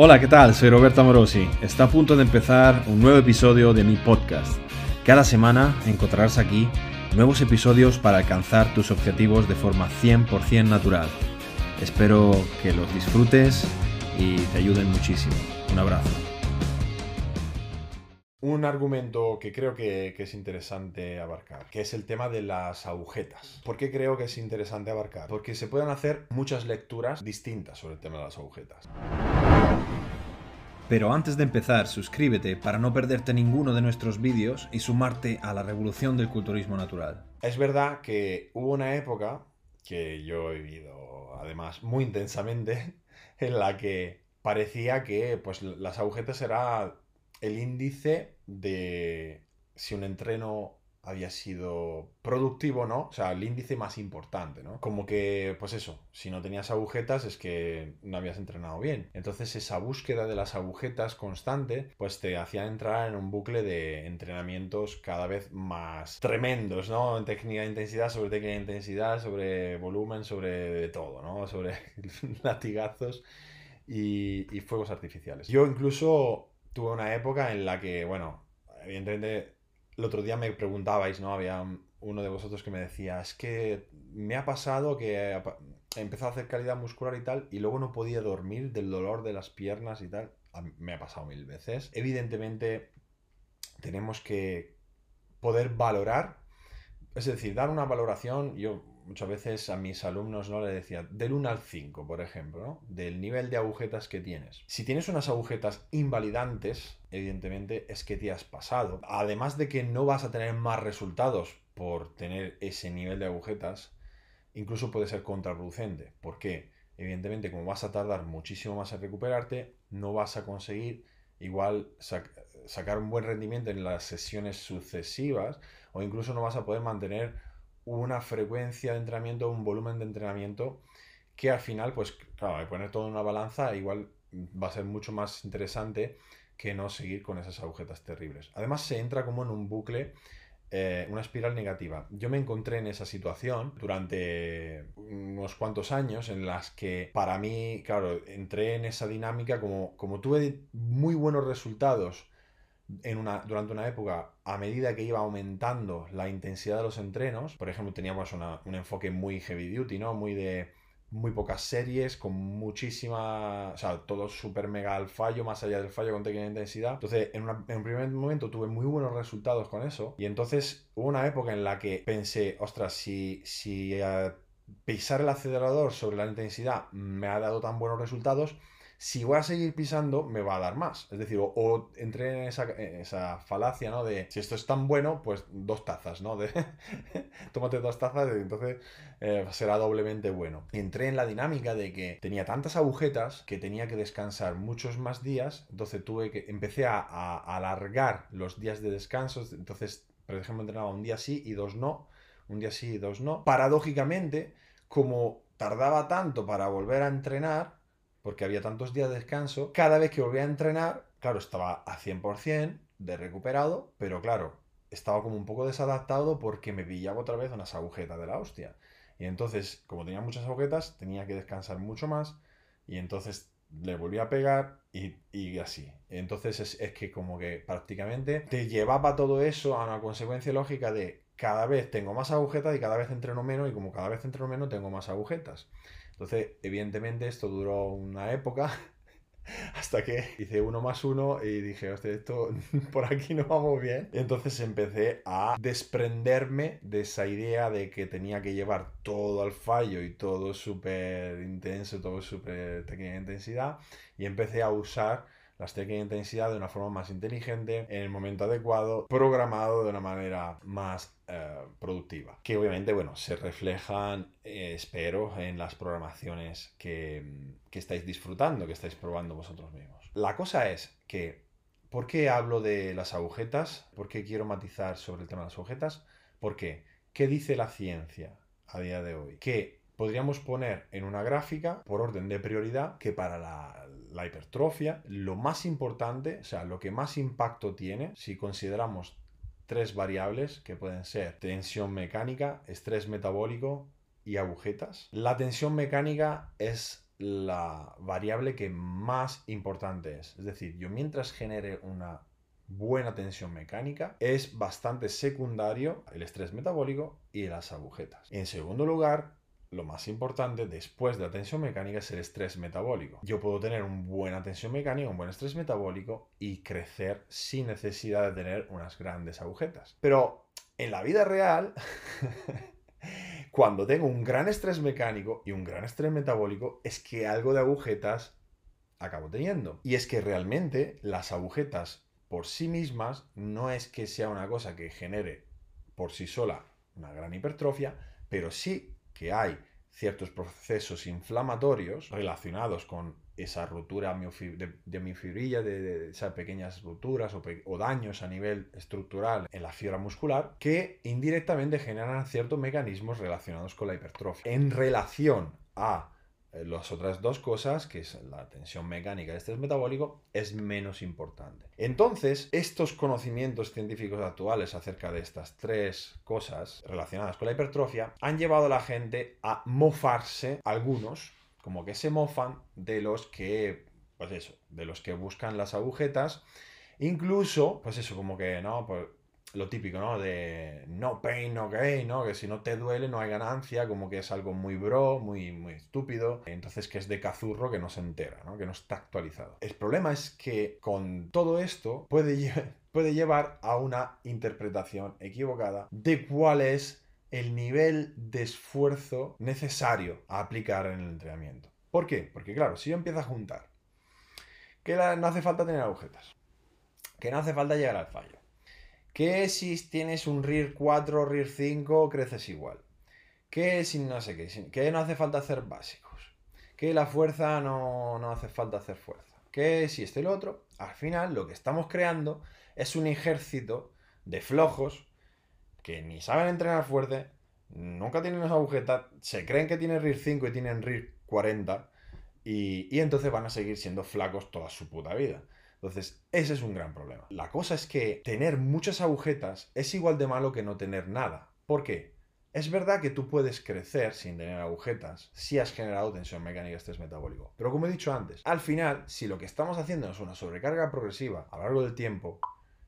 Hola, ¿qué tal? Soy Roberto Morosi. Está a punto de empezar un nuevo episodio de mi podcast. Cada semana encontrarás aquí nuevos episodios para alcanzar tus objetivos de forma 100% natural. Espero que los disfrutes y te ayuden muchísimo. Un abrazo. Un argumento que creo que, que, es interesante abarcar, que es el tema de las agujetas. ¿Por qué creo que es interesante abarcar? Porque se pueden hacer muchas lecturas distintas sobre el tema de las agujetas. Pero antes de empezar, suscríbete para no perderte ninguno de nuestros vídeos y sumarte a la revolución del culturismo natural. Es verdad que hubo una época que yo he vivido además muy intensamente en la que parecía que pues las agujetas era el índice de si un entreno había sido productivo no, o sea, el índice más importante, ¿no? Como que, pues eso, si no tenías agujetas es que no habías entrenado bien. Entonces esa búsqueda de las agujetas constante, pues te hacía entrar en un bucle de entrenamientos cada vez más tremendos, ¿no? En técnica de intensidad, sobre técnica de intensidad, sobre volumen, sobre todo, ¿no? Sobre latigazos y, y fuegos artificiales. Yo incluso tuve una época en la que, bueno, evidentemente el otro día me preguntabais, ¿no? Había uno de vosotros que me decía, es que me ha pasado que empezó a hacer calidad muscular y tal, y luego no podía dormir del dolor de las piernas y tal. Me ha pasado mil veces. Evidentemente, tenemos que poder valorar, es decir, dar una valoración. Yo muchas veces a mis alumnos no le decía del 1 al 5, por ejemplo, del nivel de agujetas que tienes. Si tienes unas agujetas invalidantes, evidentemente es que te has pasado. Además de que no vas a tener más resultados por tener ese nivel de agujetas, incluso puede ser contraproducente. ¿Por qué? Evidentemente, como vas a tardar muchísimo más en recuperarte, no vas a conseguir igual sacar un buen rendimiento en las sesiones sucesivas o incluso no vas a poder mantener una frecuencia de entrenamiento, un volumen de entrenamiento que al final, pues claro, poner todo en una balanza igual va a ser mucho más interesante que no seguir con esas agujetas terribles. Además se entra como en un bucle, eh, una espiral negativa. Yo me encontré en esa situación durante unos cuantos años en las que para mí, claro, entré en esa dinámica como, como tuve muy buenos resultados en una, durante una época, a medida que iba aumentando la intensidad de los entrenos, por ejemplo, teníamos un enfoque muy heavy duty, ¿no? Muy de muy pocas series, con muchísima, o sea, todo súper mega al fallo, más allá del fallo con técnica intensidad. Entonces, en, un primer momento tuve muy buenos resultados con eso. Y entonces hubo una época en la que pensé, ostras, si, si eh, pisar el acelerador sobre la intensidad me ha dado tan buenos resultados, si voy a seguir pisando, me va a dar más. Es decir, o, entré en esa, falacia, ¿no? De si esto es tan bueno, pues dos tazas, ¿no? De tómate dos tazas y entonces eh, será doblemente bueno. Entré en la dinámica de que tenía tantas agujetas que tenía que descansar muchos más días, entonces tuve que, empecé a, a alargar los días de descanso, entonces, por ejemplo, entrenaba un día sí y dos no, un día sí y dos no. Paradójicamente, como tardaba tanto para volver a entrenar, porque había tantos días de descanso, cada vez que volvía a entrenar, claro, estaba a 100% de recuperado, pero claro, estaba como un poco desadaptado porque me pillaba otra vez unas agujetas de la hostia. Y entonces, como tenía muchas agujetas, tenía que descansar mucho más y entonces le volví a pegar y, y así. Entonces es, es, que como que prácticamente te llevaba todo eso a una consecuencia lógica de cada vez tengo más agujetas y cada vez entreno menos y como cada vez entreno menos tengo más agujetas. Entonces, evidentemente esto duró una época hasta que hice uno más uno y dije, hostia, esto por aquí no vamos bien. Entonces empecé a desprenderme de esa idea de que tenía que llevar todo al fallo y todo súper intenso, todo súper técnica de intensidad y empecé a usar las técnicas de intensidad de una forma más inteligente, en el momento adecuado, programado de una manera más eh, productiva. Que obviamente, bueno, se reflejan, eh, espero, en las programaciones que, que estáis disfrutando, que estáis probando vosotros mismos. La cosa es que, ¿por qué hablo de las agujetas? ¿Por qué quiero matizar sobre el tema de las agujetas? Porque, ¿qué dice la ciencia a día de hoy? Que podríamos poner en una gráfica por orden de prioridad que para la, hipertrofia, lo más importante, o sea, lo que más impacto tiene, si consideramos tres variables que pueden ser tensión mecánica, estrés metabólico y agujetas. La tensión mecánica es la variable que más importante es. Es decir, yo mientras genere una buena tensión mecánica, es bastante secundario el estrés metabólico y las agujetas. En segundo lugar, lo más importante después de la tensión mecánica es el estrés metabólico. Yo puedo tener una buena tensión mecánica, un buen estrés metabólico y crecer sin necesidad de tener unas grandes agujetas. Pero en la vida real, cuando tengo un gran estrés mecánico y un gran estrés metabólico, es que algo de agujetas acabo teniendo. Y es que realmente las agujetas por sí mismas no es que sea una cosa que genere por sí sola una gran hipertrofia, pero sí que hay ciertos procesos inflamatorios relacionados con esa ruptura de, mi fibrilla, de, esas pequeñas rupturas o, daños a nivel estructural en la fibra muscular, que indirectamente generan ciertos mecanismos relacionados con la hipertrofia. En relación a las otras dos cosas, que es la tensión mecánica y el estrés metabólico, es menos importante. Entonces, estos conocimientos científicos actuales acerca de estas tres cosas relacionadas con la hipertrofia han llevado a la gente a mofarse, algunos, como que se mofan de los que, pues eso, de los que buscan las agujetas, incluso, pues eso, como que, no, pues lo típico, ¿no? De no pain, no gain, ¿no? Que si no te duele no hay ganancia, como que es algo muy bro, muy, muy estúpido. Entonces que es de cazurro que no se entera, ¿no? Que no está actualizado. El problema es que con todo esto puede, llevar a una interpretación equivocada de cuál es el nivel de esfuerzo necesario a aplicar en el entrenamiento. ¿Por qué? Porque claro, si yo empiezo a juntar que no hace falta tener agujetas, que no hace falta llegar al fallo, que si tienes un RIR 4 o RIR 5 creces igual. Que si no sé qué, que no hace falta hacer básicos. Que la fuerza no, no hace falta hacer fuerza. Que si esto y lo otro, al final lo que estamos creando es un ejército de flojos que ni saben entrenar fuerte, nunca tienen las agujetas, se creen que tienen RIR 5 y tienen RIR 40 y, y entonces van a seguir siendo flacos toda su puta vida. Entonces, ese es un gran problema. La cosa es que tener muchas agujetas es igual de malo que no tener nada. ¿Por qué? Es verdad que tú puedes crecer sin tener agujetas si has generado tensión mecánica estrés metabólico. Pero como he dicho antes, al final, si lo que estamos haciendo es una sobrecarga progresiva a lo largo del tiempo,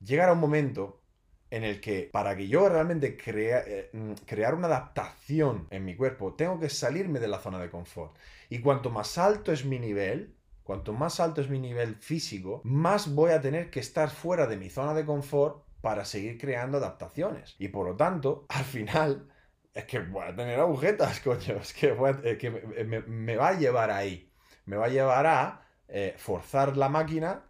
llegará un momento en el que para que yo realmente crea, eh, mm, crear una adaptación en mi cuerpo, tengo que salirme de la zona de confort. Y cuanto más alto es mi nivel, Cuanto más alto es mi nivel físico, más voy a tener que estar fuera de mi zona de confort para seguir creando adaptaciones. Y por lo tanto, al final, es que voy a tener agujetas, coño. Es que, me, va a llevar ahí. Me va a llevar a eh, forzar la máquina,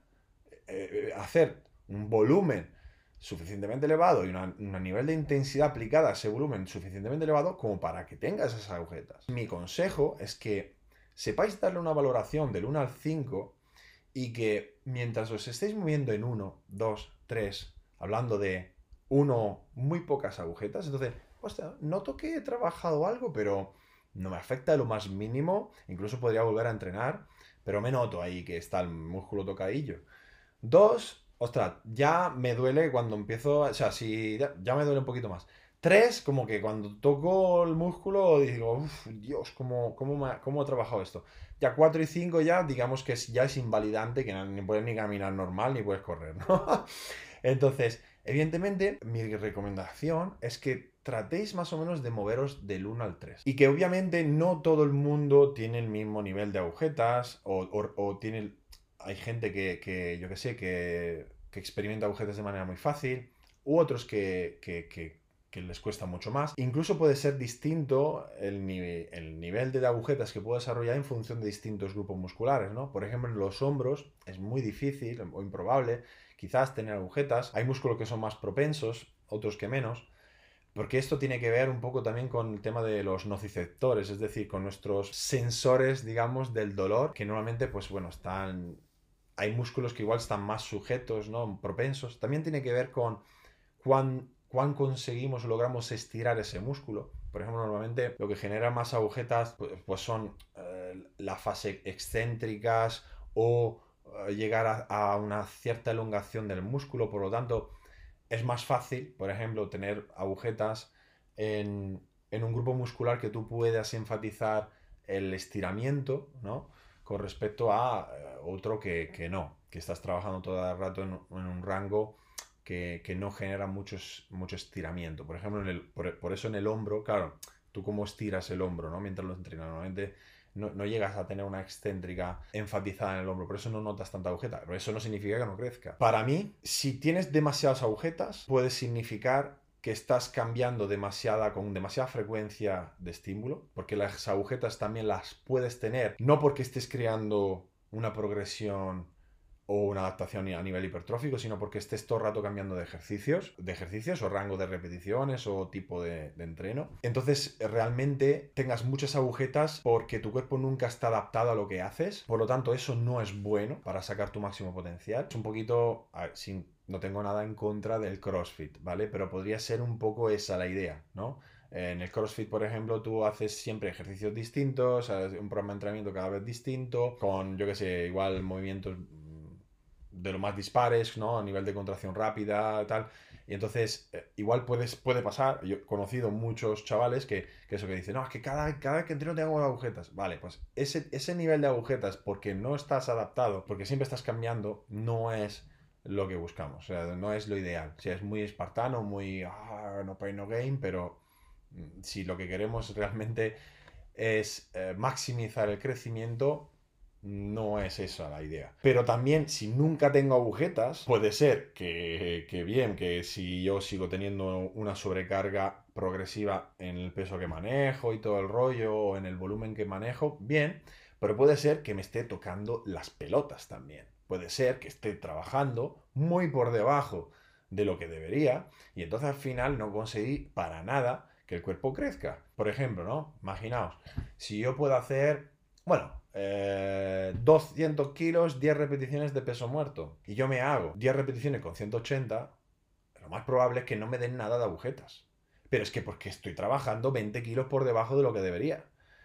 eh, eh, hacer un volumen suficientemente elevado y un nivel de intensidad aplicada a ese volumen suficientemente elevado como para que tenga esas agujetas. Mi consejo es que sepáis darle una valoración del 1 al 5 y que mientras os estéis moviendo en 1, 2, 3, hablando de 1, muy pocas agujetas, entonces, hostia, noto que he trabajado algo, pero no me afecta lo más mínimo, incluso podría volver a entrenar, pero me noto ahí que está el músculo tocadillo. 2, ostras, ya me duele cuando empiezo, o sea, si ya me duele un poquito más. Tres, como que cuando toco el músculo digo, uff, Dios, ¿cómo, cómo, ¿cómo, he trabajado esto? Ya cuatro y cinco ya, digamos que ya es invalidante, que no, ni puedes ni caminar normal, ni puedes correr, ¿no? Entonces, evidentemente, mi recomendación es que tratéis más o menos de moveros del 1 al 3. Y que obviamente no todo el mundo tiene el mismo nivel de agujetas o, o, tiene... Hay gente que, que yo que sé, que, que, experimenta agujetas de manera muy fácil, u otros que, que que les cuesta mucho más. Incluso puede ser distinto el, el nivel de agujetas que puedo desarrollar en función de distintos grupos musculares, ¿no? Por ejemplo, en los hombros es muy difícil o improbable quizás tener agujetas. Hay músculos que son más propensos, otros que menos. Porque esto tiene que ver un poco también con el tema de los nociceptores, es decir, con nuestros sensores, digamos, del dolor, que normalmente, pues bueno, están... Hay músculos que igual están más sujetos, ¿no? Propensos. También tiene que ver con cuán cuán conseguimos, logramos estirar ese músculo. Por ejemplo, normalmente lo que genera más agujetas pues, pues son eh, las fases excéntricas o eh, llegar a, una cierta elongación del músculo. Por lo tanto, es más fácil, por ejemplo, tener agujetas en, un grupo muscular que tú puedas enfatizar el estiramiento, ¿no? Con respecto a eh, otro que, no, que estás trabajando todo el rato en, un rango que, no genera muchos, mucho estiramiento. Por ejemplo, por, eso en el hombro, claro, tú cómo estiras el hombro, ¿no? Mientras lo entrenas, normalmente no, llegas a tener una excéntrica enfatizada en el hombro, por eso no notas tanta agujeta, pero eso no significa que no crezca. Para mí, si tienes demasiadas agujetas, puede significar que estás cambiando demasiada, con demasiada frecuencia de estímulo, porque las agujetas también las puedes tener, no porque estés creando una progresión o una adaptación a nivel hipertrófico, sino porque estés todo el rato cambiando de ejercicios, de ejercicios o rango de repeticiones o tipo de, entreno. Entonces, realmente tengas muchas agujetas porque tu cuerpo nunca está adaptado a lo que haces. Por lo tanto, eso no es bueno para sacar tu máximo potencial. Es un poquito, sin, no tengo nada en contra del CrossFit, ¿vale? Pero podría ser un poco esa la idea, ¿no? En el CrossFit, por ejemplo, tú haces siempre ejercicios distintos, un programa de entrenamiento cada vez distinto, con, yo que sé, igual movimientos de lo más dispares, ¿no? A nivel de contracción rápida, tal. Y entonces, eh, igual puedes, puede pasar, yo he conocido muchos chavales que, eso que dicen, no, es que cada, cada vez que entreno tengo agujetas. Vale, pues ese, ese nivel de agujetas, porque no estás adaptado, porque siempre estás cambiando, no es lo que buscamos, o sea, no es lo ideal. O sea, es muy espartano, muy, ah, no pain, no gain, pero mm, si lo que queremos realmente es eh, maximizar el crecimiento, no es esa la idea. Pero también, si nunca tengo agujetas, puede ser que, que, bien, que si yo sigo teniendo una sobrecarga progresiva en el peso que manejo y todo el rollo, o en el volumen que manejo, bien, pero puede ser que me esté tocando las pelotas también. Puede ser que esté trabajando muy por debajo de lo que debería y entonces al final no conseguí para nada que el cuerpo crezca. Por ejemplo, ¿no? Imaginaos, si yo puedo hacer, bueno, 200 eh, kilos, 10 repeticiones de peso muerto. Y yo me hago 10 repeticiones con 180, lo más probable es que no me den nada de agujetas. Pero es que porque estoy trabajando 20 kilos por debajo de lo que debería.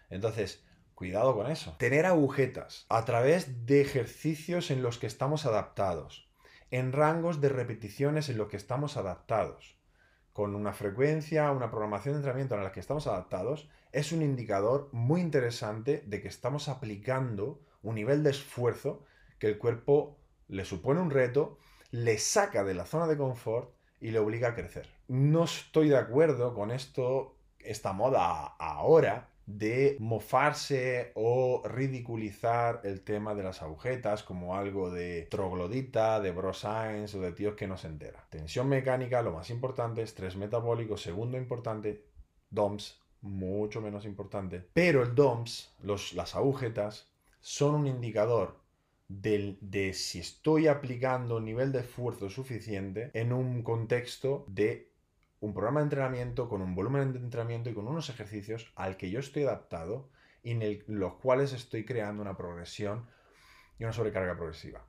Entonces, cuidado con eso. Tener agujetas a través de ejercicios en los que estamos adaptados, en rangos de repeticiones en los que estamos adaptados, con una frecuencia, una programación de entrenamiento en la que estamos adaptados, es un indicador muy interesante de que estamos aplicando un nivel de esfuerzo que el cuerpo le supone un reto, le saca de la zona de confort y le obliga a crecer. No estoy de acuerdo con esto, esta moda ahora de mofarse o ridiculizar el tema de las agujetas como algo de troglodita, de bro science o de tíos que no se entera. Tensión mecánica, lo más importante, estrés metabólico, segundo importante, DOMS, mucho menos importante. Pero el DOMS, los, las agujetas, son un indicador de, de si estoy aplicando un nivel de esfuerzo suficiente en un contexto de un programa de entrenamiento con un volumen de entrenamiento y con unos ejercicios al que yo estoy adaptado y en los cuales estoy creando una progresión y una sobrecarga progresiva.